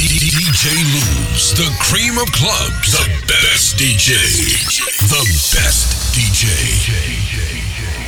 DJ Luz, the cream of clubs, the best DJ, the best DJ.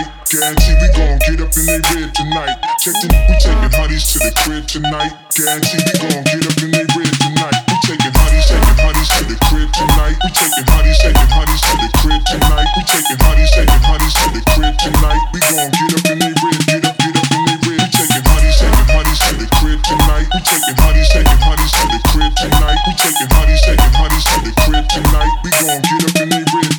tonight. Guarantee we gon' get up in they red tonight. Check we taking honeys to the crib tonight. Guarantee we gon' get up in they red tonight. We taking honeys, taking honeys to the crib tonight. We taking honeys, taking honeys to the crib tonight. We taking honeys, taking honeys to the crib tonight. We gon' get up in they red, get up, get up in they red. We taking honeys, taking honeys to the crib tonight. We taking honeys, taking honeys to the crib tonight. We taking honeys, taking honeys to the crib tonight. We gon' get up in they red.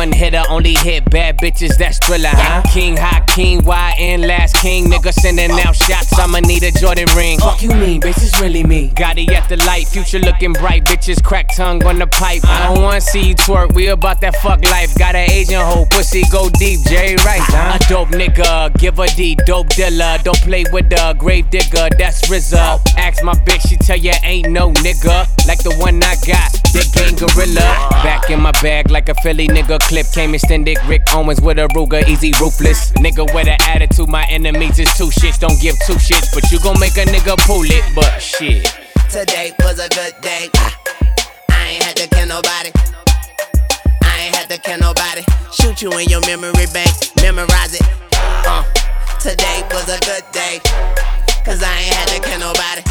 One hitter, only hit bad bitches, that's thriller, huh? King, high king, YN, last king. Nigga sending out shots, I'ma need a Jordan ring. Fuck you mean, bitch, it's really me. Gotti at the light, future looking bright. Bitches crack tongue on the pipe. I don't wanna see you twerk, we about that fuck life. Got an agent hoe, pussy go deep, Jerry Rice, huh? A dope nigga, give a D, dope dealer. Don't play with the grave digger, that's RZA. Ask my bitch, she tell you ain't no nigga. Like the one I got, that gang gorilla. Back in my bag like a Philly nigga clip. Came extended, Rick Owens with a Ruger, easy ruthless. Nigga with an attitude, my enemies is two shits. Don't give two shits, but you gon' make a nigga pull it, but shit. Today was a good day. I ain't had to kill nobody. I ain't had to kill nobody. Shoot you in your memory bank, memorize it. Uh, today was a good day. Cause I ain't had to kill nobody.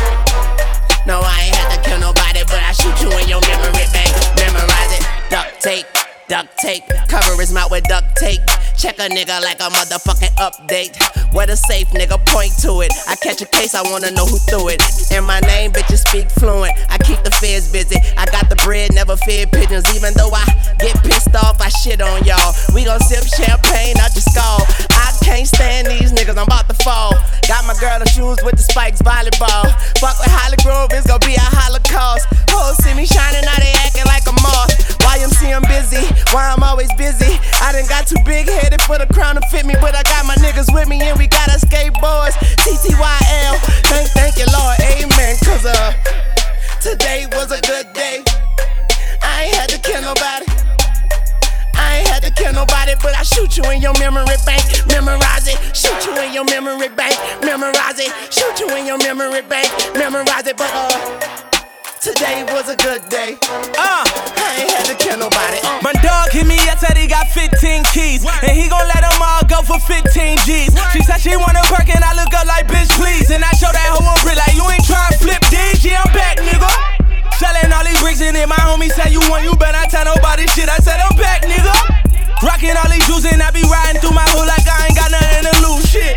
No, I ain't had to kill nobody, but I shoot you in your memory bank, memorize it. Duct tape, duct tape, cover his mouth with duct tape. Check a nigga like a motherfucking update. Where the safe nigga point to it. I catch a case, I wanna know who threw it. And my name, bitches speak fluent. I keep the feds busy. I got the bread, never fed pigeons. Even though I get pissed off, I shit on y'all. We gon' sip champagne out your skull. I can't stand these niggas, I'm about to fall. Got my girl in shoes with the spikes, volleyball. Fuck with Holly Grove, it's gon' be a holocaust. Hoes see me shining, now they Why I'm always busy. I done got too big headed for the crown to fit me, but I got my niggas with me and we got our skateboards. TTYL. Thank, thank you, Lord. Amen. Cause uh, today was a good day. I ain't had to kill nobody. I ain't had to kill nobody, but I shoot you in your memory bank. Memorize it. Shoot you in your memory bank. Memorize it. Shoot you in your memory bank. Memorize it, but uh. Today was a good day. Uh, I ain't had to kill nobody. Uh. My dog hit me up, said he got 15 keys. And he gon' let them all go for 15 G's. She said she want a perk and I look up like, bitch, please. And I show that hoe on brick like, you ain't tryna flip D's. Yeah, I'm back, nigga. Selling all these bricks and then my homie said, you want, you better tell nobody shit. I said, I'm back, nigga. Rockin' all these juice and I be riding through my hood like I ain't got nothing to lose. Shit.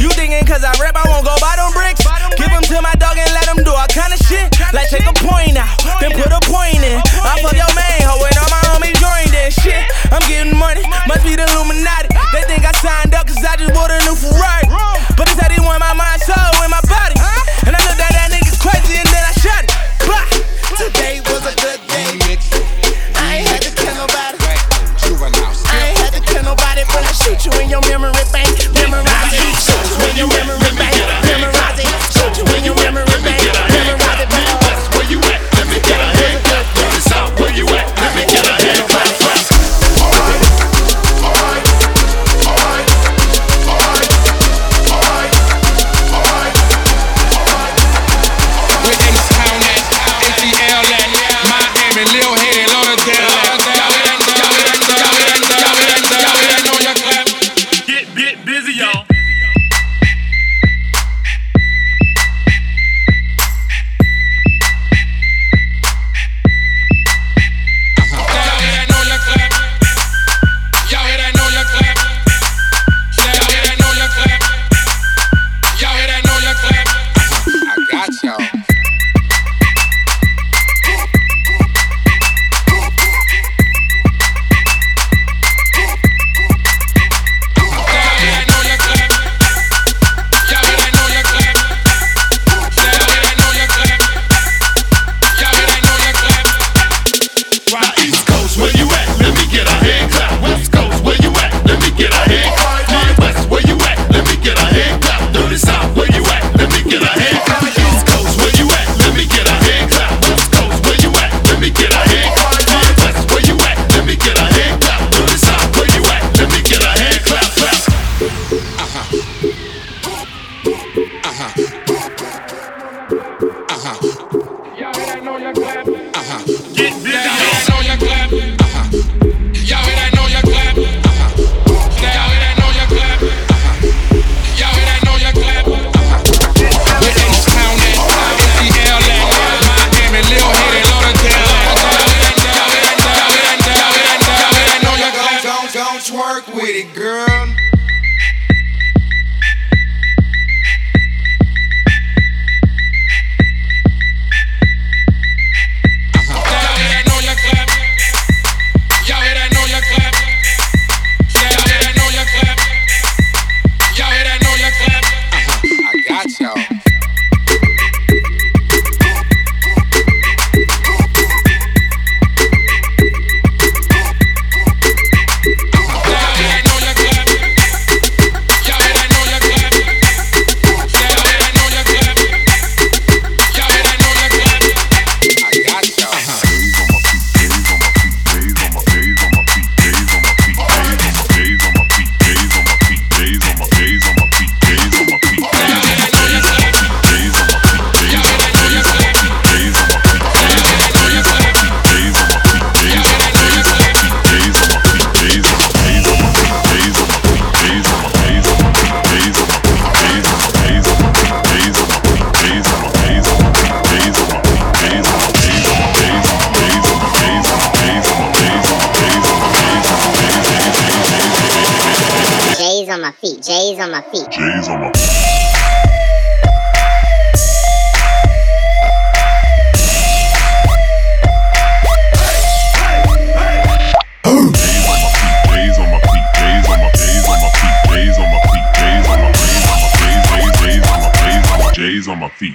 You thinking cause I rap, I won't go buy them bricks? Give them to my dog and let them do all kind of shit. Like take a point out, then put a point in. I fuck your main hoe and all my homies joined in. Shit, I'm getting money, must be the Illuminati. They think I signed up cause I just bought a new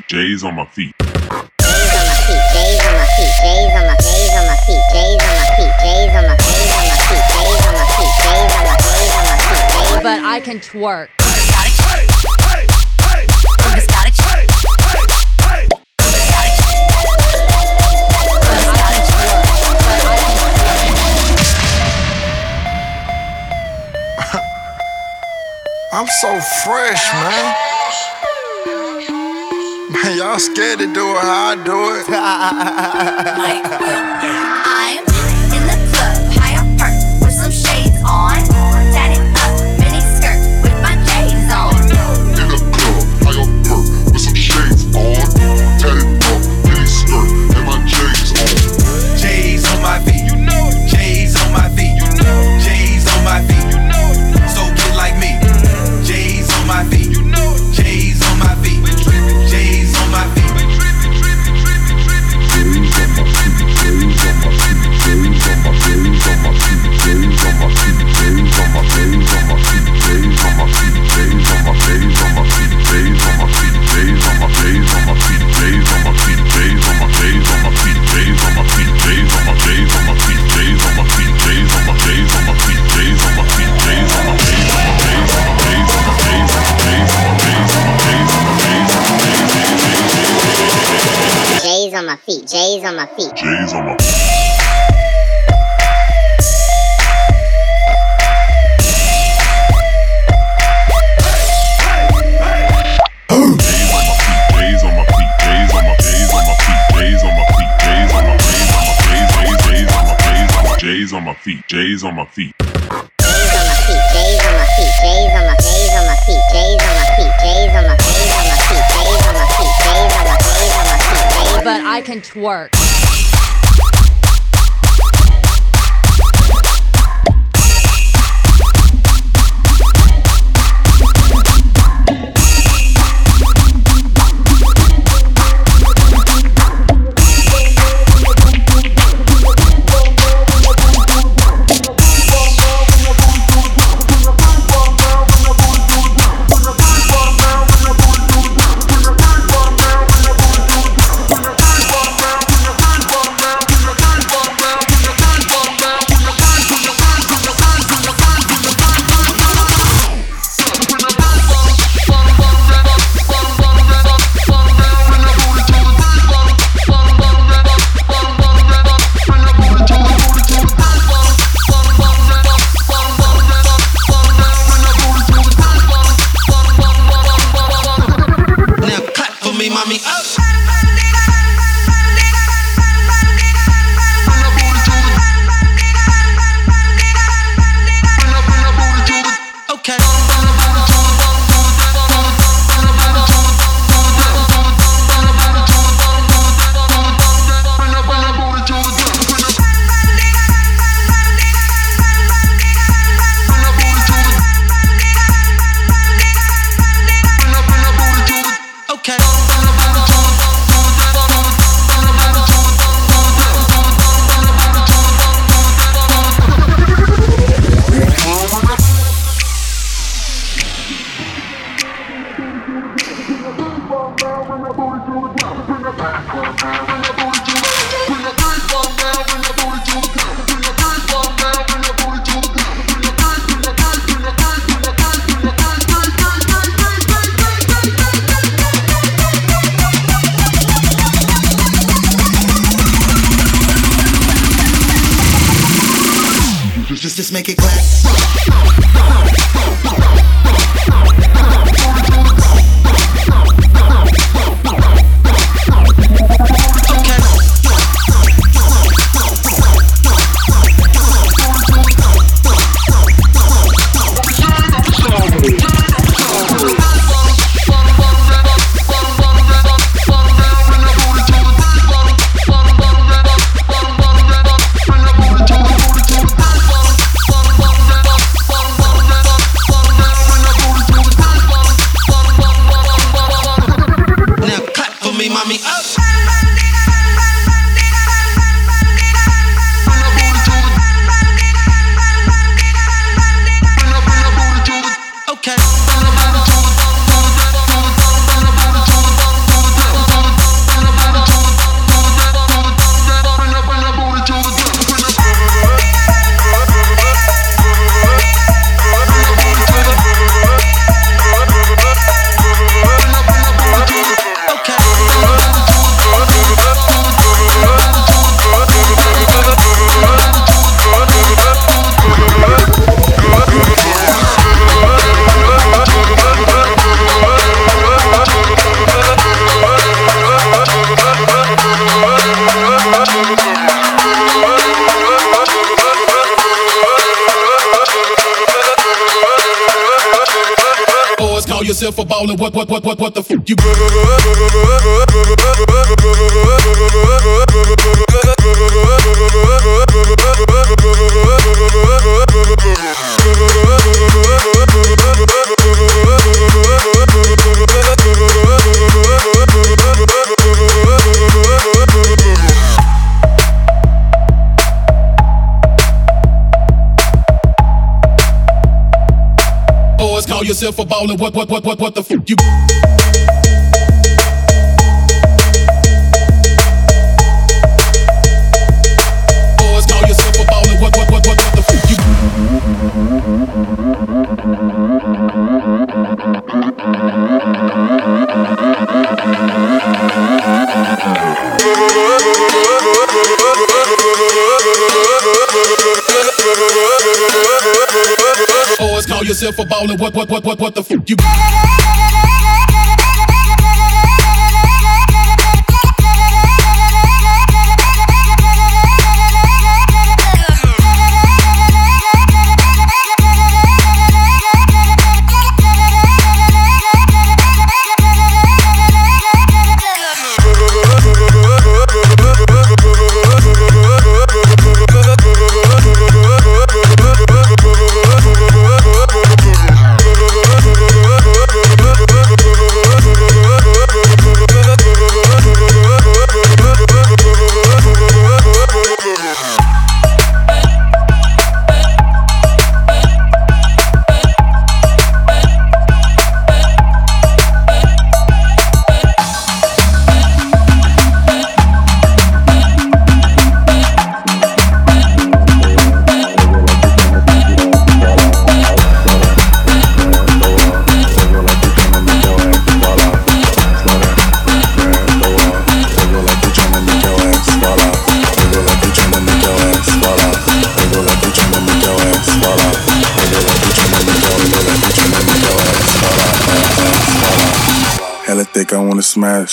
J's on my feet. But I can twerk. I'm so fresh, man. Y'all scared to do it how I do it. feet. J's on my feet. J's on my feet. J's on my feet, J's on my feet. can twerk. Yourself a baller. What, what, what, what, what the fuck you? Yourself a baller. What, what, what, what, what the fuck you?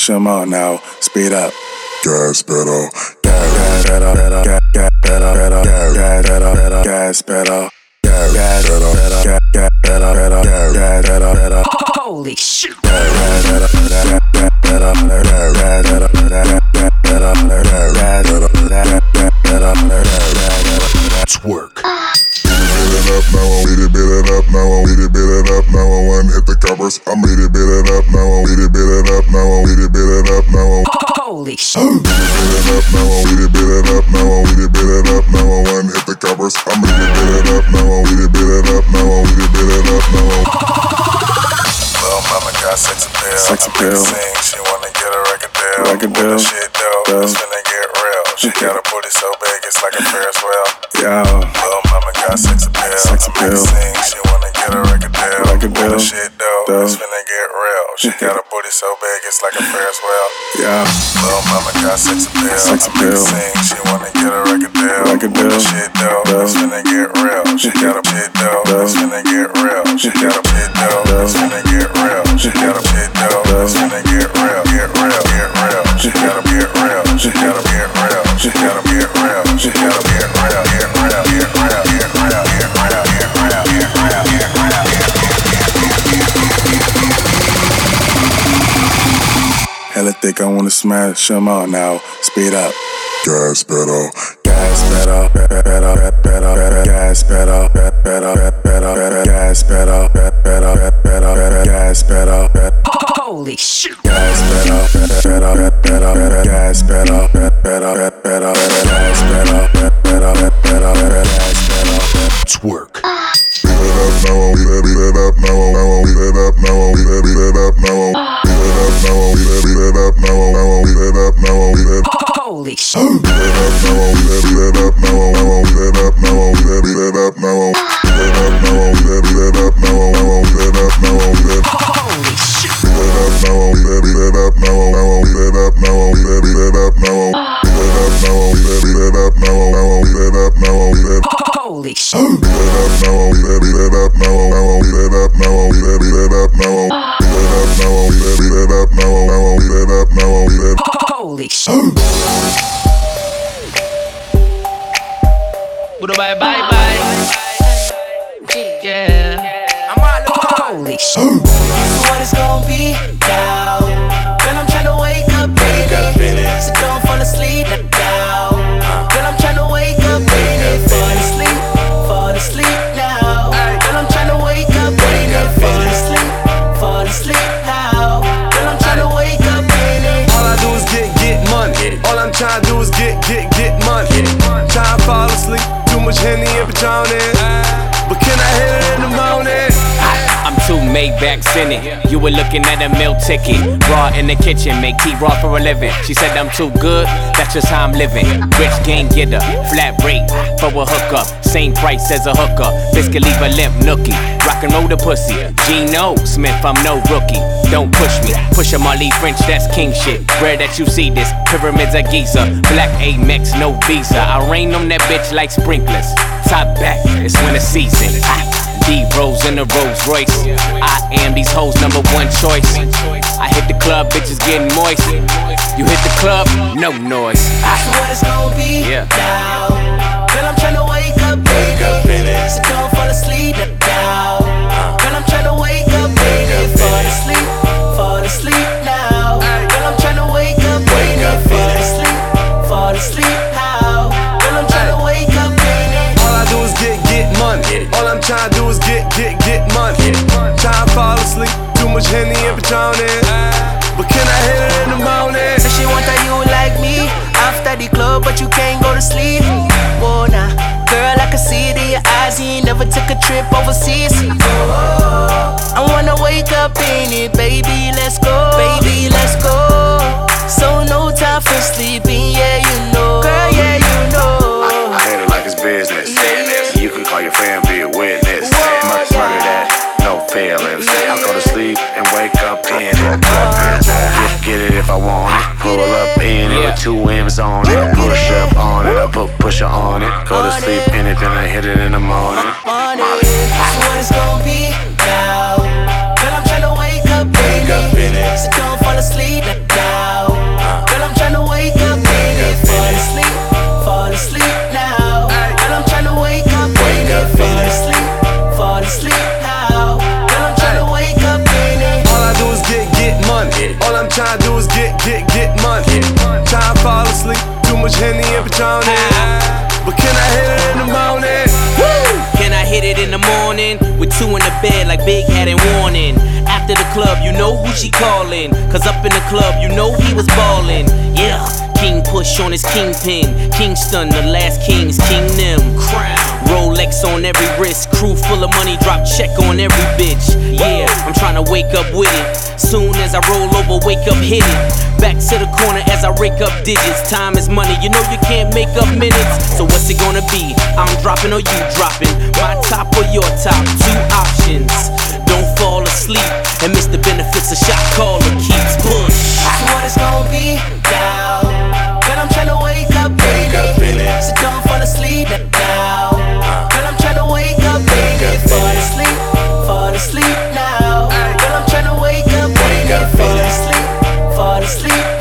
Shema now, speed up. Gas pedal. Holy shit. Beat it up now, I beat it, beat it up now, I beat it, beat it up now, I one hit the covers. I beat it, beat it up now, I beat it, beat it up now, I beat it, beat it up now. Little mama got sex appeal. Sex appeal. Sing, she wanna get a record deal. Record deal. Shit dope, it's finna get real. She got a booty so big, it's like a Ferris wheel. Yeah. Little mama got sex appeal. Sex appeal. Sing, she wanna get a record deal. Record deal. Shit dope, it's finna get real. She got a booty so big, it's like a got sex appeal. Sex appeal. Sing, she smash them all now. Speed up. Gas pedal. Gas pedal. Pedal. Pedal. Pedal. Gas pedal. Pedal. Pedal. Gas pedal. Pedal. Pedal. Gas pedal. Holy shit. Gas pedal. Pedal. Pedal. Gas pedal. Pedal. Pedal. Gas pedal. Pedal. Pedal. Gas pedal. Twerk. Henny and Patron Maybachs in it. You were looking at a meal ticket. Raw in the kitchen, make tea raw for a living. She said I'm too good, that's just how I'm living. Rich game getter, flat rate for a hookup. Same price as a hooker. Biscuit leave a limp nookie. Rock and roll the pussy. Geno Smith, I'm no rookie. Don't push me. Push a Marley French, that's king shit. Rare that you see this. Pyramids of Giza. Black Amex, no visa. I rain on that bitch like sprinklers. Top back, it's winter season. Ah. D Rose in a Rolls Royce. I am these hoes' number one choice. I hit the club, bitches getting moist. You hit the club, no noise. That's what it's gonna be Yeah. now. Girl, I'm tryna wake up, baby. So don't fall asleep now. Girl, I'm tryna wake up, baby. Fall asleep, much Henny and Patron. But can I hit it in the morning? Say she want a you like me after the club, but you can't go to sleep. Whoa, nah. Girl, I can see it in your eyes. You ain't never took a trip overseas. I wanna wake up in it, baby. Let's go, baby. Let's go. So no time for sleeping, yeah, you know. Girl, yeah, you know. I hit it like it's business. You can call your fam, be a witness. Murder, murder that, no feelings. I go to sleep and wake up in it. Get, get it if I want it. Pull up in it with two M's on it. Push up on it, I put pusher on it. Go to sleep in it, then I hit it in the morning. on it. That's what it's gonna be now. Girl, I'm tryna wake up, baby. So don't fall asleep now. Trying to do is get, get, get money. Try to fall asleep. Too much Henny and Patron in. But can I hit it in the morning? Can I hit it in the morning? With two in the bed like Big had and warning. After the club, you know who she calling. Cause up in the club, you know he was ballin'. Yeah, King push on his kingpin. Kingston, the last kings, kingdom. Crown. Rolex on every wrist, crew full of money, drop check on every bitch. Yeah, I'm trying to wake up with it. Soon as I roll over, wake up, hit it. Back to the corner as I rake up digits. Time is money, you know you can't make up minutes. So what's it gonna be? I'm dropping or you dropping? My top or your top? Two options. Don't fall asleep and miss the benefits a shot caller keeps push. That's what it's gonna be now. Girl, I'm tryna wake up, baby. So don't fall asleep now. Asleep, fall asleep now. Girl, I'm tryna wake up, baby. Fall asleep, fall asleep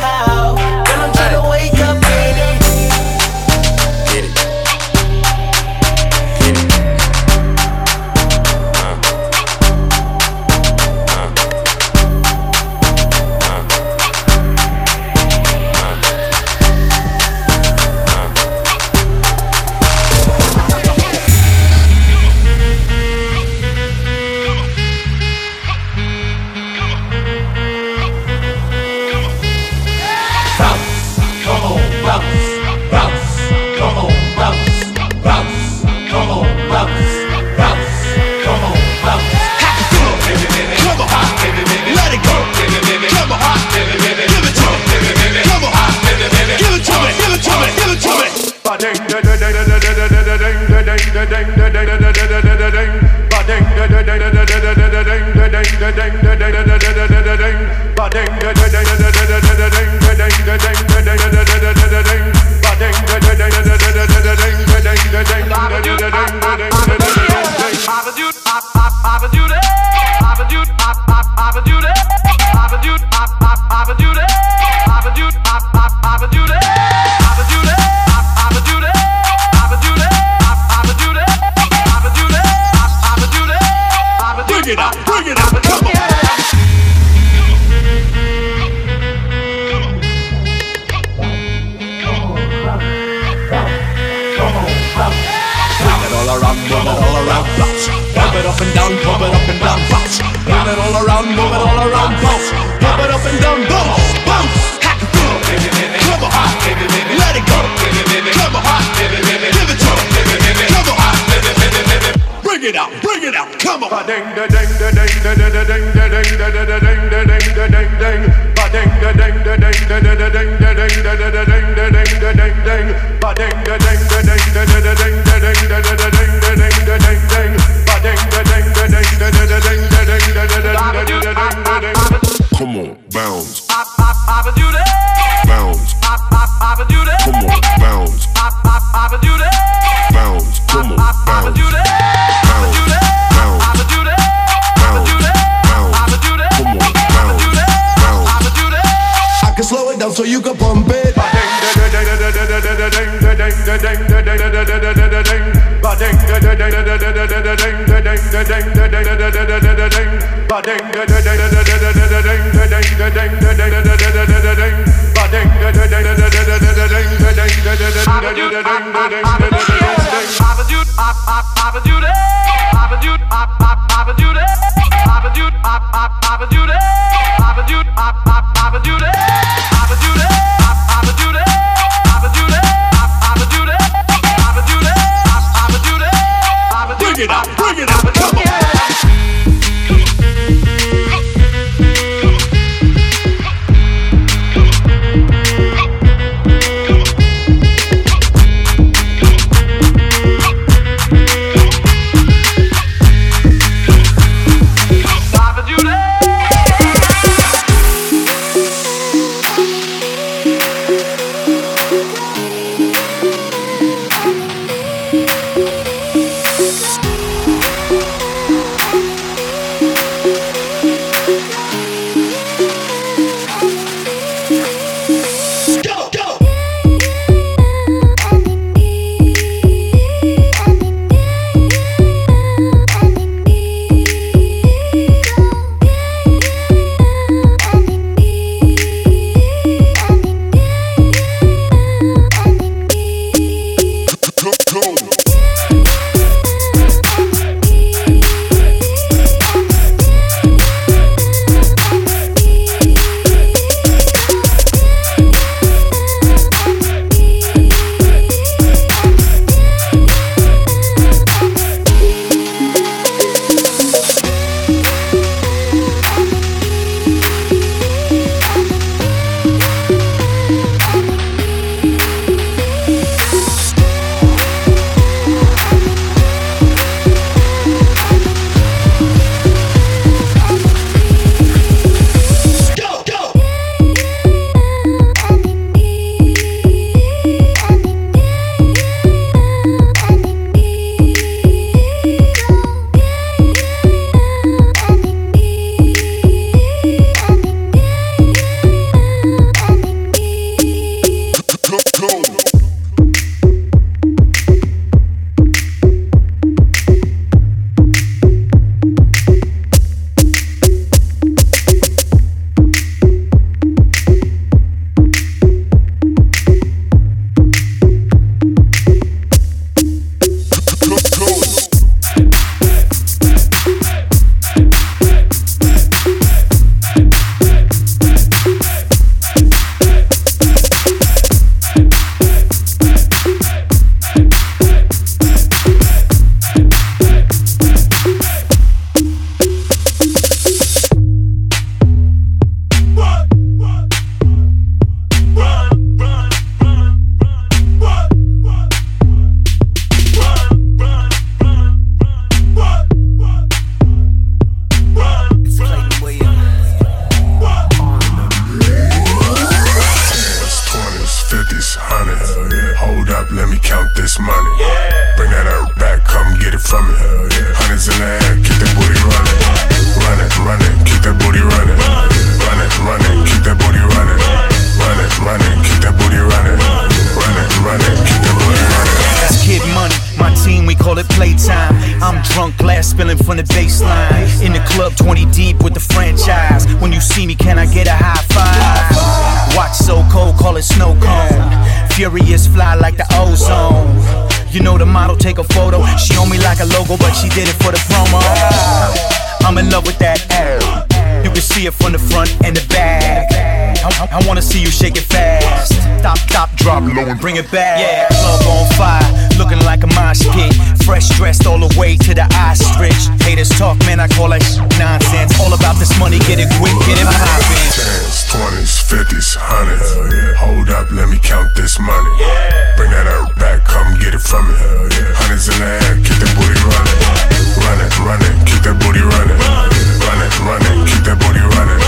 pump it up and down, bounce. Bring it all around, move it all around, bounce. Pump it up and down, bounce, bounce. Ha, come on, come on, let it go. Come on, give it to. Come on, bring it out, bring it out, come on. Ding, da, ding, da, ding, da, da, da, ding, da, ding, da, da, da, ding, da, ding, da, ding, ding. Ba, ding, da, ding, da, ding, da, da, da, ding, da, ding, da, da, da, ding, da, ding, da, ding, ding. Ba, ding, da, ding, da, ding, da, da, da, ding, da, ding, da, da, da, ding, Come on, bounce, bounce. Come on, bounce, bounce. Come on, bounce, bounce, Do that. bounce, that. I can slow it down so you can pump it. Bring You know the model take a photo. She on me like a logo, but she did it for the promo. I'm in love with that ass. You can see it from the front and the back. I, I- I wanna see you shake it fast. Stop, stop, drop low and bring it back. Yeah, club on fire, looking like a mosh pit. Fresh dressed all the way to the ostrich. Haters talk, man, I call that shit nonsense. All about this money, get it quick, get it poppin'. Tens, twenties, fifties, hundreds. Hold up, let me count this money. Bring that out back, come get it from me. Hundreds in the air, keep that booty running. Run it, run it, keep that booty running.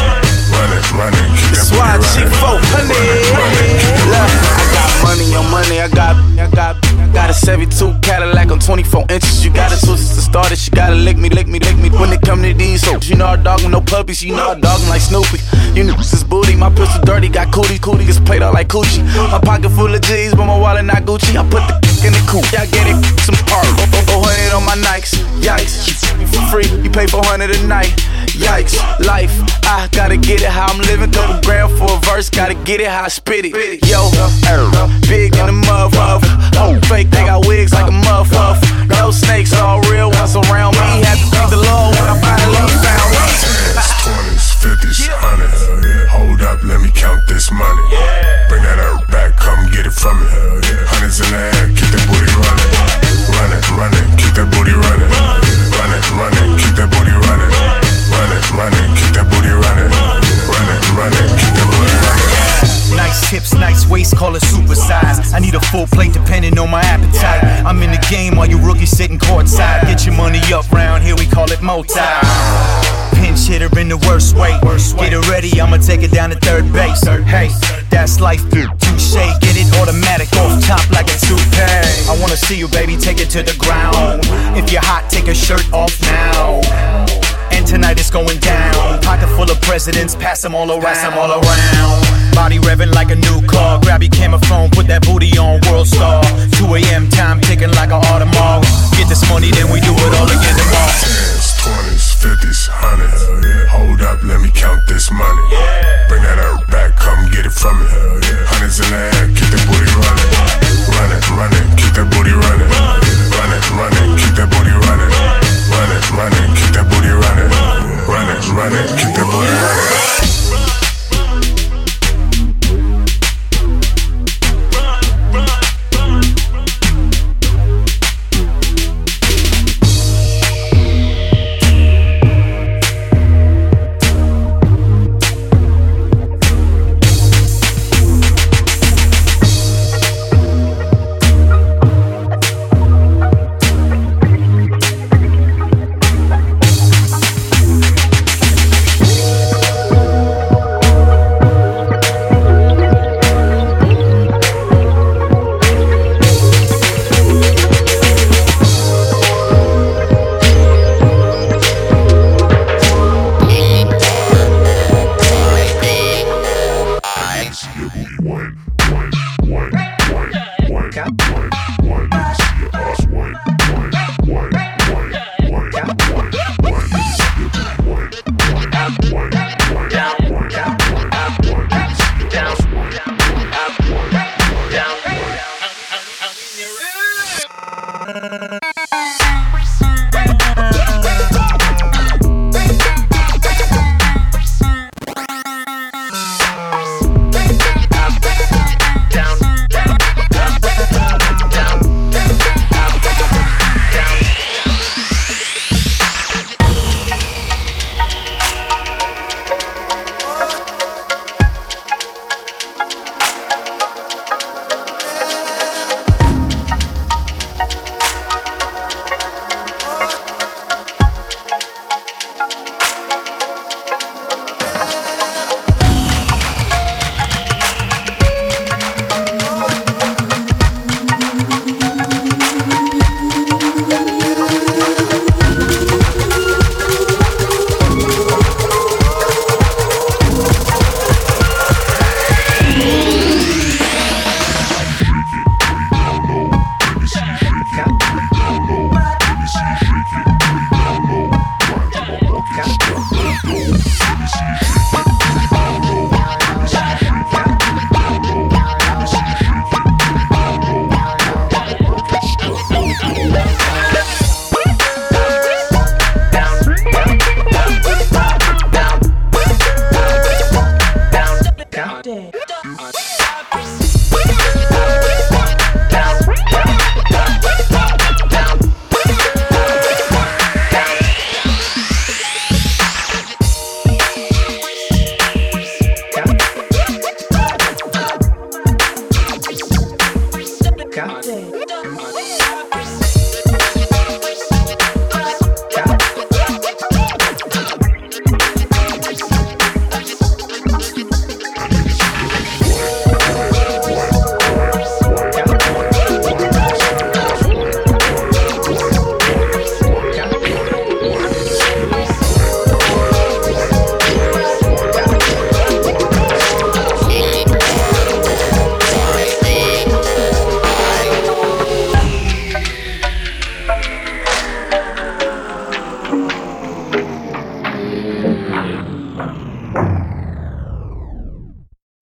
Run it, run it, keep that booty running. Run it, run it, keep that booty running. Money on money. I got, I got, got a 72 Cadillac on 24 inches. You gotta twist it to start it. She gotta lick me, lick me, lick me. When it come to these hoes, you know I dog 'em, no puppies. You know I dog like Snoopy. You know this is booty. My pistol dirty, got cootie, cootie gets played out like coochie. My pocket full of G's, but my wallet not Gucci. I put the in the coupe. I get it, some hard. 400 on my Nikes, yikes. You for free, you pay 400 a night. Yikes, life, I gotta get it how I'm living. Throw the grand for a verse, gotta get it how I spit it. Yo, er, big in the motherfucker. Oh, them all around. 'em all around. Body revving like a new car. Grab your camera phone, put that booty on World Star. 2 a.m. time ticking like an Audemars. Get this money, then we do it